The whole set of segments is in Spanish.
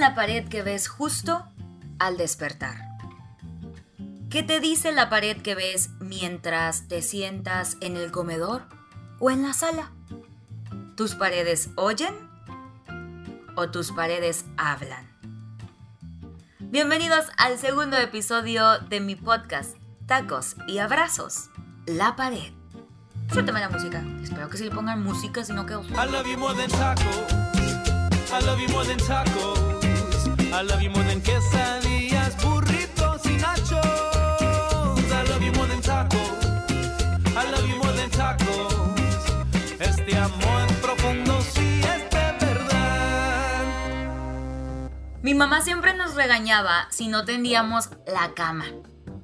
la pared que ves justo al despertar? ¿Qué te dice la pared que ves mientras te sientas en el comedor o en la sala? ¿Tus paredes oyen o tus paredes hablan? Bienvenidos al segundo episodio de mi podcast, Tacos y Abrazos, La Pared. Suéltame la música. Espero que si le pongan música, si no quedo... I love you more than quesadillas, burritos y nachos. I love you more than tacos. I love you more than tacos. Este amor profundo sí es de verdad. Mi mamá siempre nos regañaba si no tendíamos la cama.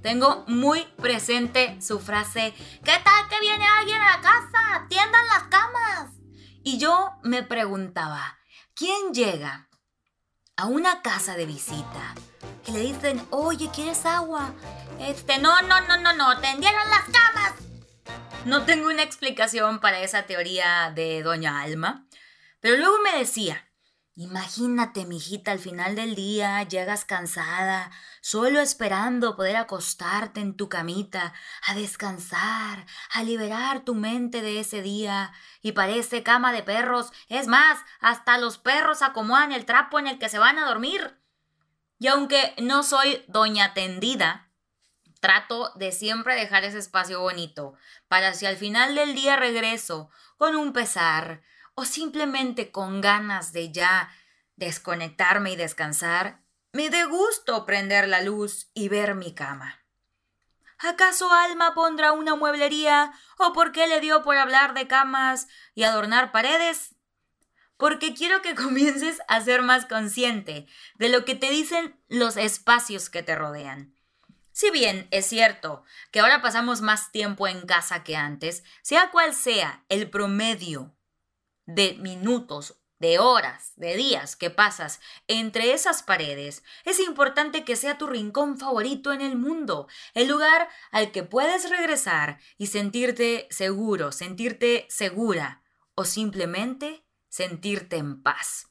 Tengo muy presente su frase, ¿qué tal que viene alguien a la casa? Tiendan las camas. Y yo me preguntaba, ¿quién llega a una casa de visita y le dicen, oye, ¿quieres agua? Este, no, no, no, no, no, tendieron las camas. No tengo una explicación para esa teoría de Doña Alma, pero luego me decía, Imagínate, mijita, al final del día llegas cansada, solo esperando poder acostarte en tu camita, a descansar, a liberar tu mente de ese día. Y parece cama de perros. Es más, hasta los perros acomodan el trapo en el que se van a dormir. Y aunque no soy doña tendida, trato de siempre dejar ese espacio bonito, para si al final del día regreso con un pesar, o simplemente con ganas de ya desconectarme y descansar, me dé gusto prender la luz y ver mi cama. ¿Acaso Alma pondrá una mueblería o por qué le dio por hablar de camas y adornar paredes? Porque quiero que comiences a ser más consciente de lo que te dicen los espacios que te rodean. Si bien es cierto que ahora pasamos más tiempo en casa que antes, sea cual sea el promedio de minutos, de horas, de días que pasas entre esas paredes, es importante que sea tu rincón favorito en el mundo, el lugar al que puedes regresar y sentirte seguro, sentirte segura o simplemente sentirte en paz.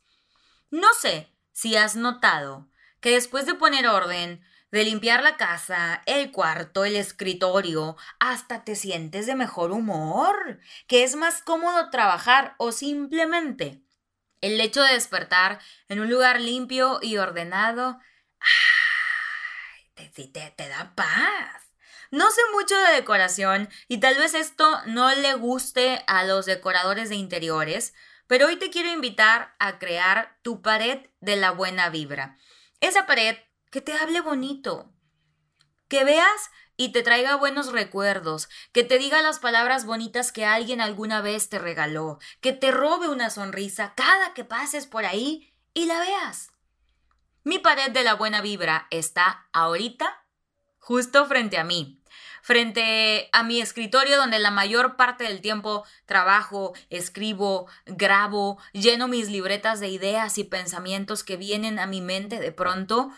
No sé si has notado que después de poner orden, de limpiar la casa, el cuarto, el escritorio, hasta te sientes de mejor humor, que es más cómodo trabajar o simplemente el hecho de despertar en un lugar limpio y ordenado, te, te, te da paz. No sé mucho de decoración y tal vez esto no le guste a los decoradores de interiores, pero hoy te quiero invitar a crear tu pared de la buena vibra. Esa pared que te hable bonito, que veas y te traiga buenos recuerdos, que te diga las palabras bonitas que alguien alguna vez te regaló, que te robe una sonrisa cada que pases por ahí y la veas. Mi pared de la buena vibra está ahorita justo frente a mí, frente a mi escritorio donde la mayor parte del tiempo trabajo, escribo, grabo, lleno mis libretas de ideas y pensamientos que vienen a mi mente de pronto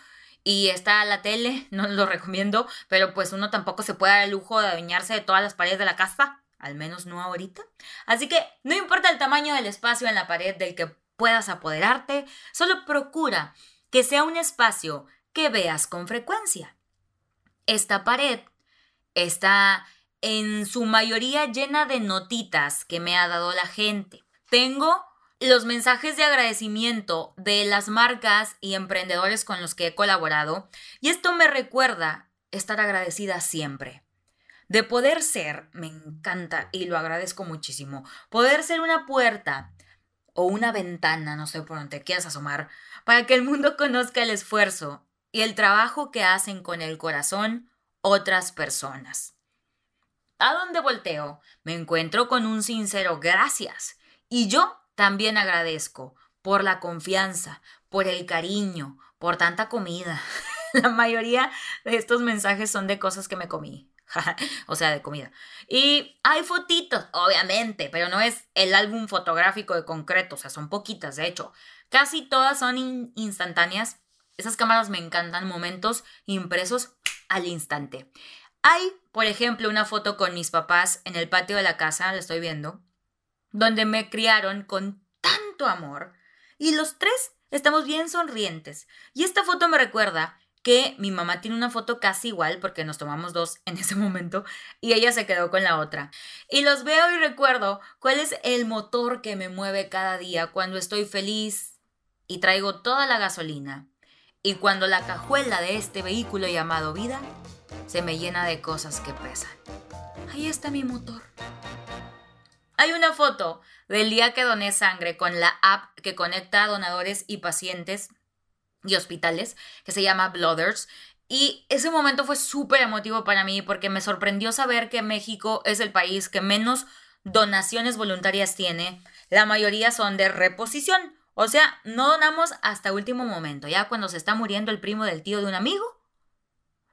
y está la tele, no lo recomiendo, pero pues uno tampoco se puede dar el lujo de adueñarse de todas las paredes de la casa, al menos no ahorita. Así que no importa el tamaño del espacio en la pared del que puedas apoderarte, solo procura que sea un espacio que veas con frecuencia. Esta pared está en su mayoría llena de notitas que me ha dado la gente. Tengo los mensajes de agradecimiento de las marcas y emprendedores con los que he colaborado y esto me recuerda estar agradecida siempre. De poder ser, me encanta y lo agradezco muchísimo, poder ser una puerta o una ventana, no sé por dónde quieras asomar, para que el mundo conozca el esfuerzo y el trabajo que hacen con el corazón otras personas. A donde volteo, me encuentro con un sincero gracias y yo también agradezco por la confianza, por el cariño, por tanta comida. la mayoría de estos mensajes son de cosas que me comí. o sea, de comida. Y hay fotitos, obviamente, pero no es el álbum fotográfico de concreto, o sea, son poquitas, de hecho. Casi todas son instantáneas. Esas cámaras me encantan, momentos impresos al instante. Hay, por ejemplo, una foto con mis papás en el patio de la casa, la estoy viendo, donde me criaron con tanto amor y los tres Estamos bien sonrientes. Y esta foto me recuerda que mi mamá tiene una foto casi igual porque nos tomamos dos en ese momento y ella se quedó con la otra. Y los veo y recuerdo cuál es el motor que me mueve cada día cuando estoy feliz y traigo toda la gasolina. Y cuando la cajuela de este vehículo llamado vida se me llena de cosas que pesan. Ahí está mi motor. Hay una foto del día que doné sangre con la app que conecta a donadores y pacientes y hospitales, que se llama Blooders. Y ese momento fue súper emotivo para mí porque me sorprendió saber que México es el país que menos donaciones voluntarias tiene. La mayoría son de reposición. O sea, no donamos hasta último momento, ya cuando se está muriendo el primo del tío de un amigo.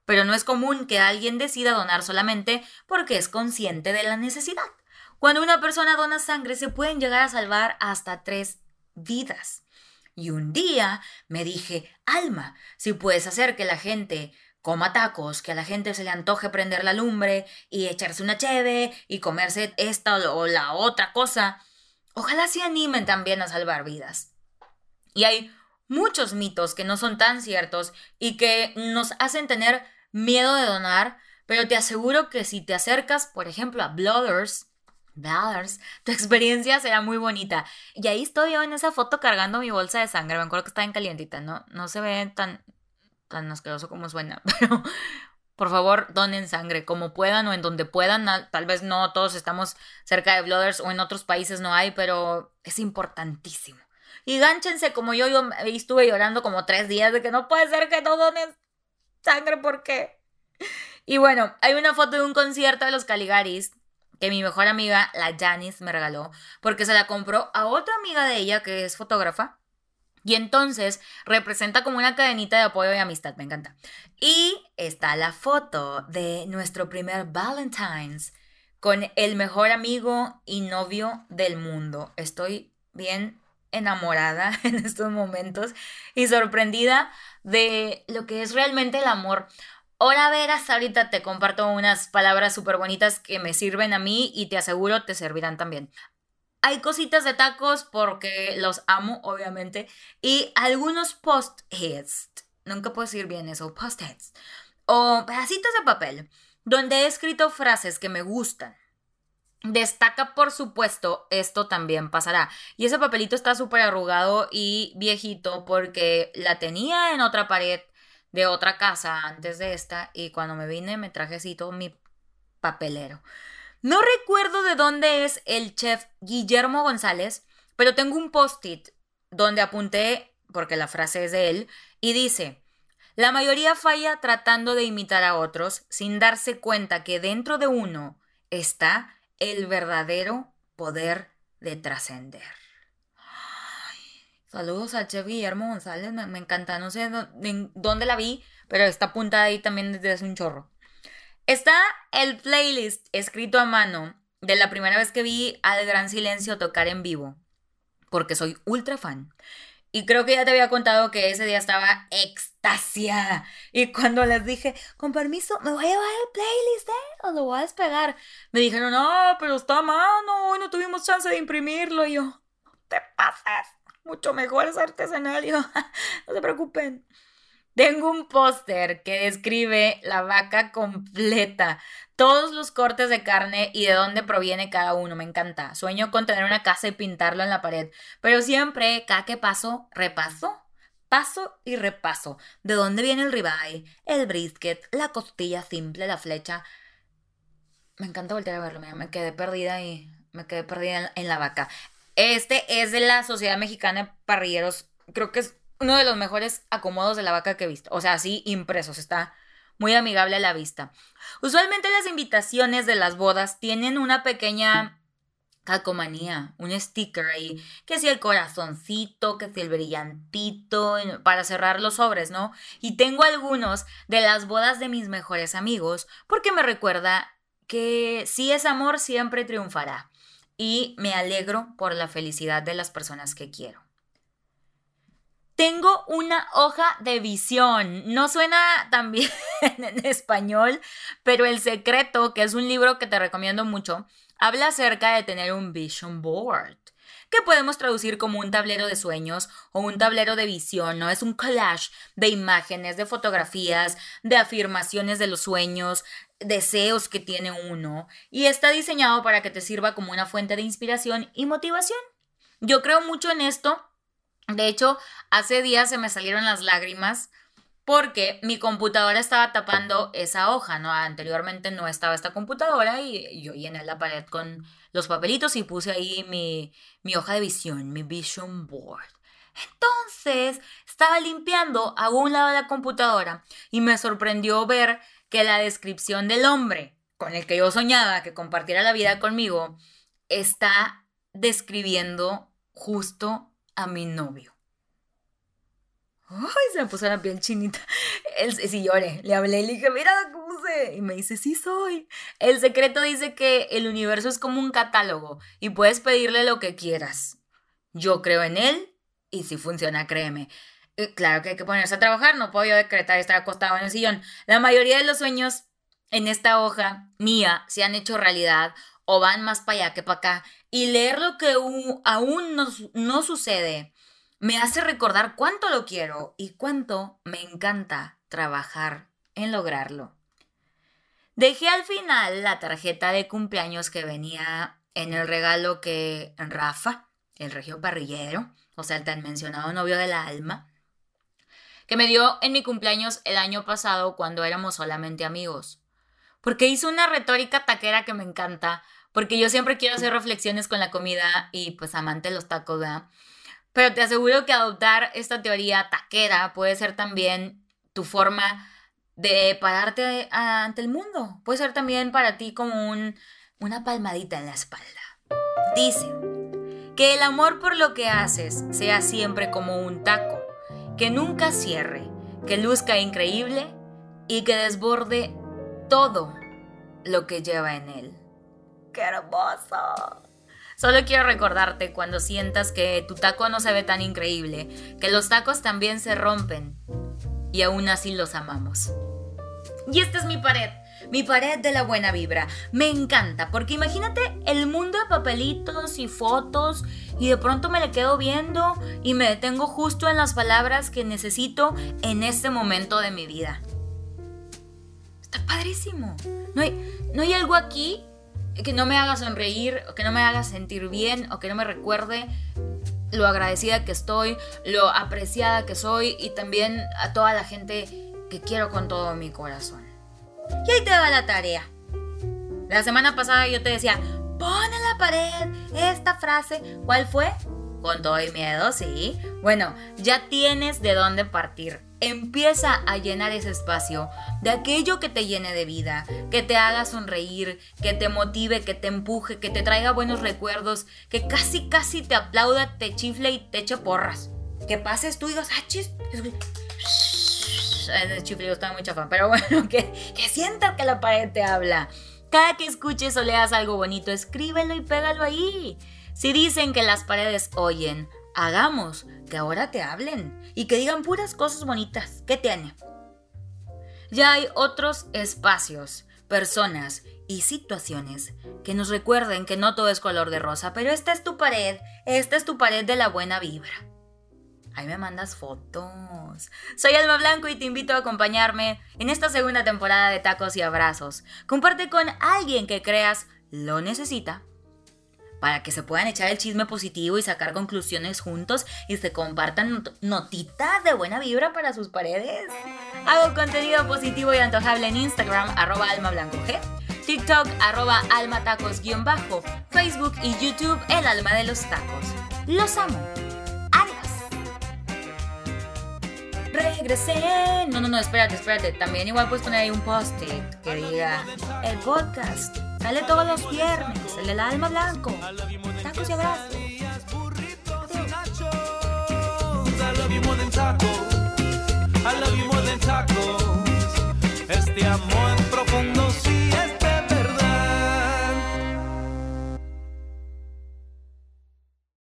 Pero no es común que alguien decida donar solamente porque es consciente de la necesidad. Cuando una persona dona sangre se pueden llegar a salvar hasta tres vidas. Y un día me dije, Alma, si puedes hacer que la gente coma tacos, que a la gente se le antoje prender la lumbre y echarse una cheve y comerse esta o la otra cosa, ojalá se animen también a salvar vidas. Y hay muchos mitos que no son tan ciertos y que nos hacen tener miedo de donar, pero te aseguro que si te acercas, por ejemplo, a Blooders, Blooders, tu experiencia será muy bonita. Y ahí estoy yo en esa foto cargando mi bolsa de sangre. Me acuerdo que está en calientita, ¿no? No se ve tan, tan asqueroso como suena, pero por favor, donen sangre como puedan o en donde puedan. Tal vez no todos estamos cerca de Blooders o en otros países no hay, pero es importantísimo. Y gánchense como yo, yo estuve llorando como tres días de que no puede ser que no donen sangre, ¿por qué? Y bueno, hay una foto de un concierto de los Caligaris que mi mejor amiga, la Janice, me regaló, porque se la compró a otra amiga de ella que es fotógrafa. Y entonces representa como una cadenita de apoyo y amistad, me encanta. Y está la foto de nuestro primer Valentine's con el mejor amigo y novio del mundo. Estoy bien enamorada en estos momentos y sorprendida de lo que es realmente el amor. Ahora verás, ahorita te comparto unas palabras súper bonitas que me sirven a mí y te aseguro te servirán también. Hay cositas de tacos porque los amo, obviamente, y algunos post-its, nunca puedo decir bien eso, post-its, o pedacitos de papel, donde he escrito frases que me gustan Destaca, por supuesto, esto también pasará. Y ese papelito está súper arrugado y viejito porque la tenía en otra pared de otra casa antes de esta y cuando me vine me traje así todo mi papelero. No recuerdo de dónde es el chef Guillermo González, pero tengo un post-it donde apunté, porque la frase es de él, y dice, la mayoría falla tratando de imitar a otros sin darse cuenta que dentro de uno está el verdadero poder de trascender. Saludos al chef Guillermo González, me, encanta, no sé dónde la vi, pero está apuntada ahí también desde hace un chorro. Está el playlist escrito a mano de la primera vez que vi al Gran Silencio tocar en vivo, porque soy ultra fan. Y creo que ya te había contado que ese día estaba extasiada. Y cuando les dije, con permiso, me voy a llevar el playlist, ¿eh? O lo voy a despegar. Me dijeron, no, pero está a mano, hoy no tuvimos chance de imprimirlo. Y yo, te mucho mejor es artesanal. No se preocupen. Tengo un póster que describe la vaca completa, todos los cortes de carne y de dónde proviene cada uno. Me encanta. Sueño con tener una casa y pintarlo en la pared. Pero siempre, cada que paso, repaso. Paso y repaso. ¿De dónde viene el ribeye, el brisket, la costilla simple, la flecha? Me encanta voltear a verlo. me quedé perdida y me quedé perdida en la vaca. Este es de la Sociedad Mexicana de Parrilleros. Creo que es uno de los mejores acomodos de la vaca que he visto. O sea, así impresos. Está muy amigable a la vista. Usualmente las invitaciones de las bodas tienen una pequeña calcomanía, un sticker ahí, que si el corazoncito, que si el brillantito, para cerrar los sobres, ¿no? Y tengo algunos de las bodas de mis mejores amigos, porque me recuerda que si es amor siempre triunfará. Y me alegro por la felicidad de las personas que quiero. Tengo una hoja de visión. No suena tan bien en español, pero El Secreto, que es un libro que te recomiendo mucho, habla acerca de tener un vision board. Que podemos traducir como un tablero de sueños o un tablero de visión, ¿no? Es un collage de imágenes, de fotografías, de afirmaciones de los sueños, deseos que tiene uno, y está diseñado para que te sirva como una fuente de inspiración y motivación. Yo creo mucho en esto. De hecho, hace días se me salieron las lágrimas porque mi computadora estaba tapando esa hoja, ¿no? Anteriormente no estaba esta computadora y yo llené la pared con los papelitos y puse ahí mi, mi hoja de visión, mi vision board. Entonces, estaba limpiando a un lado de la computadora y me sorprendió ver que la descripción del hombre con el que yo soñaba que compartiera la vida conmigo está describiendo justo a mi novio. Ay, se me puso la piel chinita. Él, sí, lloré. Le hablé y le dije, mira cómo se. Y me dice, sí soy. El secreto dice que el universo es como un catálogo y puedes pedirle lo que quieras. Yo creo en él y si funciona, créeme. claro que hay que ponerse a trabajar, no puedo yo decretar estar acostado en el sillón. La mayoría de los sueños en esta hoja mía se han hecho realidad o van más para allá que para acá. Y leer lo que aún no sucede me hace recordar cuánto lo quiero y cuánto me encanta trabajar en lograrlo. Dejé al final la tarjeta de cumpleaños que venía en el regalo que Rafa, el regio parrillero, o sea, el tan mencionado novio del alma, que me dio en mi cumpleaños el año pasado cuando éramos solamente amigos. Porque hizo una retórica taquera que me encanta, porque yo siempre quiero hacer reflexiones con la comida y pues amante los tacos, ¿verdad? Pero te aseguro que adoptar esta teoría taquera puede ser también tu forma de pararte ante el mundo. Puede ser también para ti como un, una palmadita en la espalda. Dice que el amor por lo que haces sea siempre como un taco, que nunca cierre, que luzca increíble y que desborde todo lo que lleva en él. ¡Qué hermoso! Solo quiero recordarte cuando sientas que tu taco no se ve tan increíble, que los tacos también se rompen y aún así los amamos. Y esta es mi pared, mi pared de la buena vibra. Me encanta porque imagínate el mundo de papelitos y fotos y de pronto me le quedo viendo y me detengo justo en las palabras que necesito en este momento de mi vida. Está padrísimo. No hay, no hay algo aquí que no me haga sonreír, que no me haga sentir bien, o que no me recuerde lo agradecida que estoy, lo apreciada que soy y también a toda la gente que quiero con todo mi corazón. Y ahí te va la tarea. La semana pasada yo te decía, pon en la pared esta frase. ¿Cuál fue? Con todo y miedo, sí. Bueno, ya tienes de dónde partir. Empieza a llenar ese espacio de aquello que te llene de vida, que te haga sonreír, que te motive, que te empuje, que te traiga buenos recuerdos, que casi casi te aplauda, te chifle y te eche porras. Que pases tú y digas, ah, chis. Chiflido está muy chafán, pero bueno, que, que sientas que la pared te habla. Cada que escuches o leas algo bonito, escríbelo y pégalo ahí. Si dicen que las paredes oyen, hagamos que ahora te hablen y que digan puras cosas bonitas. ¿Qué tiene? Ya hay otros espacios, personas y situaciones que nos recuerden que no todo es color de rosa, pero esta es tu pared, esta es tu pared de la buena vibra. Ahí me mandas fotos. Soy Alma Blanco y te invito a acompañarme en esta segunda temporada de Tacos y Abrazos. Comparte con alguien que creas lo necesita para que se puedan echar el chisme positivo y sacar conclusiones juntos y se compartan notitas de buena vibra para sus paredes. Hago contenido positivo y antojable en Instagram, arroba almablancog, TikTok, arroba almatacos-bajo, Facebook y YouTube, el alma de los tacos. Los amo. Adiós. Regresé. No, no, no, espérate, espérate. También igual puedes poner ahí un post-it que diga el podcast Dale todos los viernes, el del alma blanco. Tacos y abrazos. I.